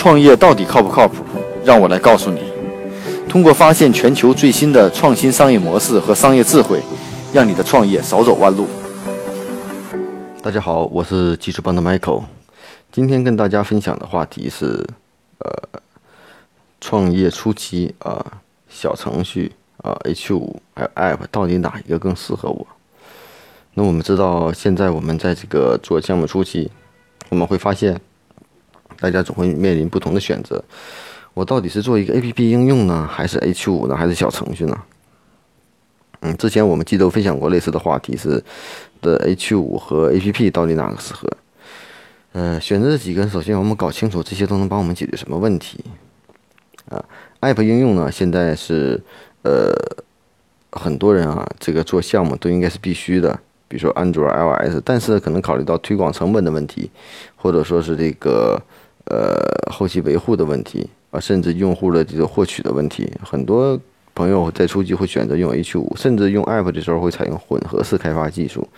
创业到底靠不靠谱？让我来告诉你。通过发现全球最新的创新商业模式和商业智慧，让你的创业少走弯路。大家好，我是技术帮的 Michael。今天跟大家分享的话题是，呃，创业初期啊，小程序啊，H 五还有 App 到底哪一个更适合我？那我们知道，现在我们在这个做项目初期，我们会发现。大家总会面临不同的选择，我到底是做一个 A P P 应用呢，还是 H 五呢，还是小程序呢？嗯，之前我们记得分享过类似的话题，是的 H 五和 A P P 到底哪个适合？呃，选择这几个，首先我们搞清楚这些都能帮我们解决什么问题啊？App 应用呢，现在是呃很多人啊，这个做项目都应该是必须的，比如说安卓、iOS，但是可能考虑到推广成本的问题，或者说是这个。呃，后期维护的问题啊，甚至用户的这个获取的问题，很多朋友在初期会选择用 H 五，甚至用 App 的时候会采用混合式开发技术，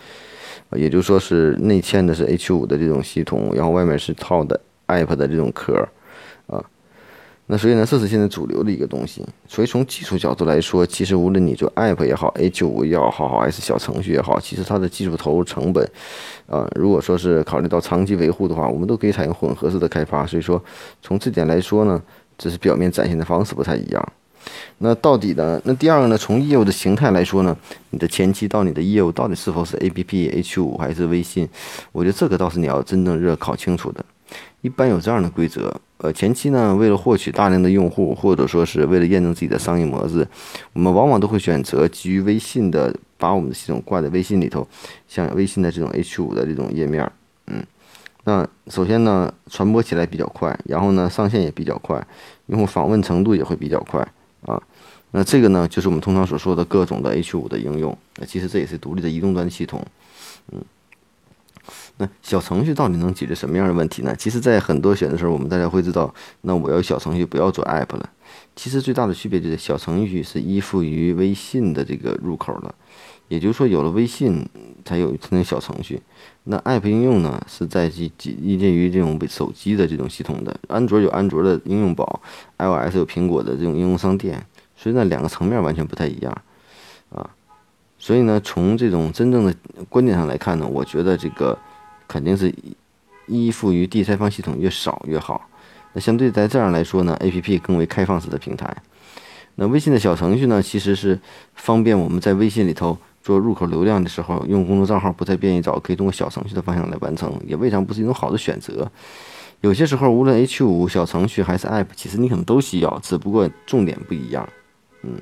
也就是说是内嵌的是 H 五的这种系统，然后外面是套的 App 的这种壳。啊那所以呢，这是现在主流的一个东西。所以从技术角度来说，其实无论你做 App 也好，H 五也好，还是小程序也好，其实它的技术投入成本，啊，如果说是考虑到长期维护的话，我们都可以采用混合式的开发。所以说，从这点来说呢，只是表面展现的方式不太一样。那到底呢？那第二个呢？从业务的形态来说呢，你的前期到你的业务到底是否是 APP、H 五还是微信？我觉得这个倒是你要真正热考清楚的。一般有这样的规则。呃，前期呢，为了获取大量的用户，或者说是为了验证自己的商业模式，我们往往都会选择基于微信的，把我们的系统挂在微信里头，像微信的这种 H 五的这种页面，嗯，那首先呢，传播起来比较快，然后呢，上线也比较快，用户访问程度也会比较快啊。那这个呢，就是我们通常所说的各种的 H 五的应用，那其实这也是独立的移动端系统，嗯。那小程序到底能解决什么样的问题呢？其实，在很多选择时候，我们大家会知道，那我要小程序，不要做 app 了。其实最大的区别就是，小程序是依附于微信的这个入口了，也就是说，有了微信才有才能小程序。那 app 应用呢，是在基依建于这种手机的这种系统的，安卓有安卓的应用宝，iOS 有苹果的这种应用商店，所以呢，两个层面完全不太一样啊。所以呢，从这种真正的观点上来看呢，我觉得这个。肯定是依附于第三方系统越少越好。那相对在这样来说呢，A P P 更为开放式的平台。那微信的小程序呢，其实是方便我们在微信里头做入口流量的时候，用公众账号不太便于找，可以通过小程序的方向来完成，也未尝不是一种好的选择。有些时候，无论 H 五小程序还是 App，其实你可能都需要，只不过重点不一样。嗯，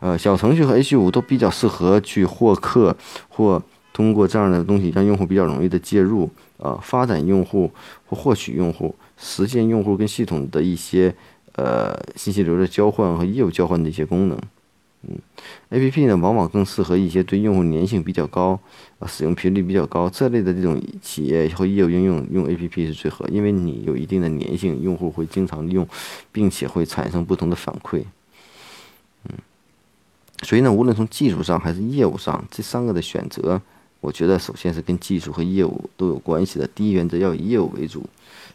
呃，小程序和 H 五都比较适合去获客或。通过这样的东西，让用户比较容易的介入啊，发展用户或获取用户，实现用户跟系统的一些呃信息流的交换和业务交换的一些功能。嗯，A P P 呢，往往更适合一些对用户粘性比较高啊，使用频率比较高这类的这种企业和业务应用，用 A P P 是最合，因为你有一定的粘性，用户会经常用，并且会产生不同的反馈。嗯，所以呢，无论从技术上还是业务上，这三个的选择。我觉得首先是跟技术和业务都有关系的。第一原则要以业务为主，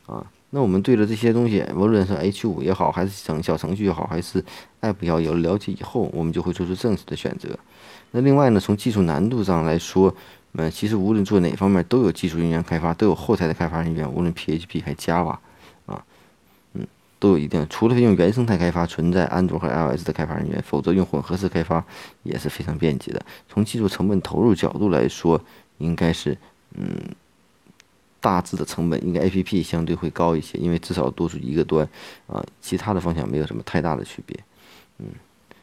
啊，那我们对着这些东西，无论是 H 五也好，还是小小程序也好，还是 App 也好，有了了解以后，我们就会做出正确的选择。那另外呢，从技术难度上来说，嗯，其实无论做哪方面，都有技术人员开发，都有后台的开发人员，无论 PHP 还 Java。都有一定，除了用原生态开发存在安卓和 iOS 的开发人员，否则用混合式开发也是非常便捷的。从技术成本投入角度来说，应该是，嗯，大致的成本应该 APP 相对会高一些，因为至少多出一个端，啊，其他的方向没有什么太大的区别，嗯，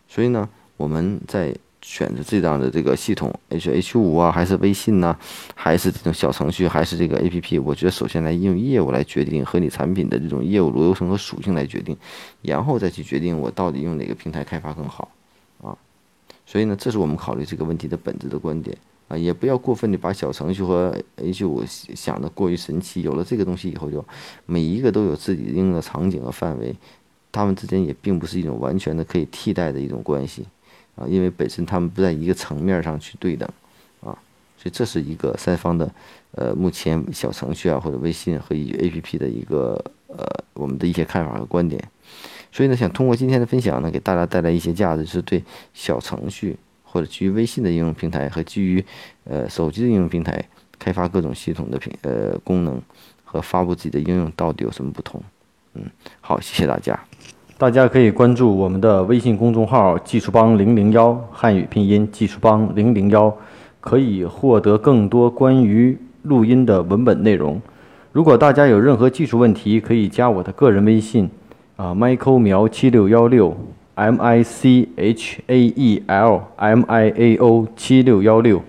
所以呢，我们在。选择这样的这个系统，H H 五啊，还是微信呢，还是这种小程序，还是这个 A P P？我觉得首先来用业务来决定和你产品的这种业务流程和属性来决定，然后再去决定我到底用哪个平台开发更好啊。所以呢，这是我们考虑这个问题的本质的观点啊，也不要过分的把小程序和 H 五想的过于神奇。有了这个东西以后，就每一个都有自己应用的场景和范围，它们之间也并不是一种完全的可以替代的一种关系。啊，因为本身他们不在一个层面上去对等，啊，所以这是一个三方的，呃，目前小程序啊或者微信和 A P P 的一个呃我们的一些看法和观点。所以呢，想通过今天的分享呢，给大家带来一些价值，是对小程序或者基于微信的应用平台和基于呃手机的应用平台开发各种系统的平呃功能和发布自己的应用到底有什么不同？嗯，好，谢谢大家。大家可以关注我们的微信公众号“技术帮零零幺”汉语拼音“技术帮零零幺”，可以获得更多关于录音的文本内容。如果大家有任何技术问题，可以加我的个人微信。啊，Michael 苗七六幺六，M I C H A E L M I A O 七六幺六。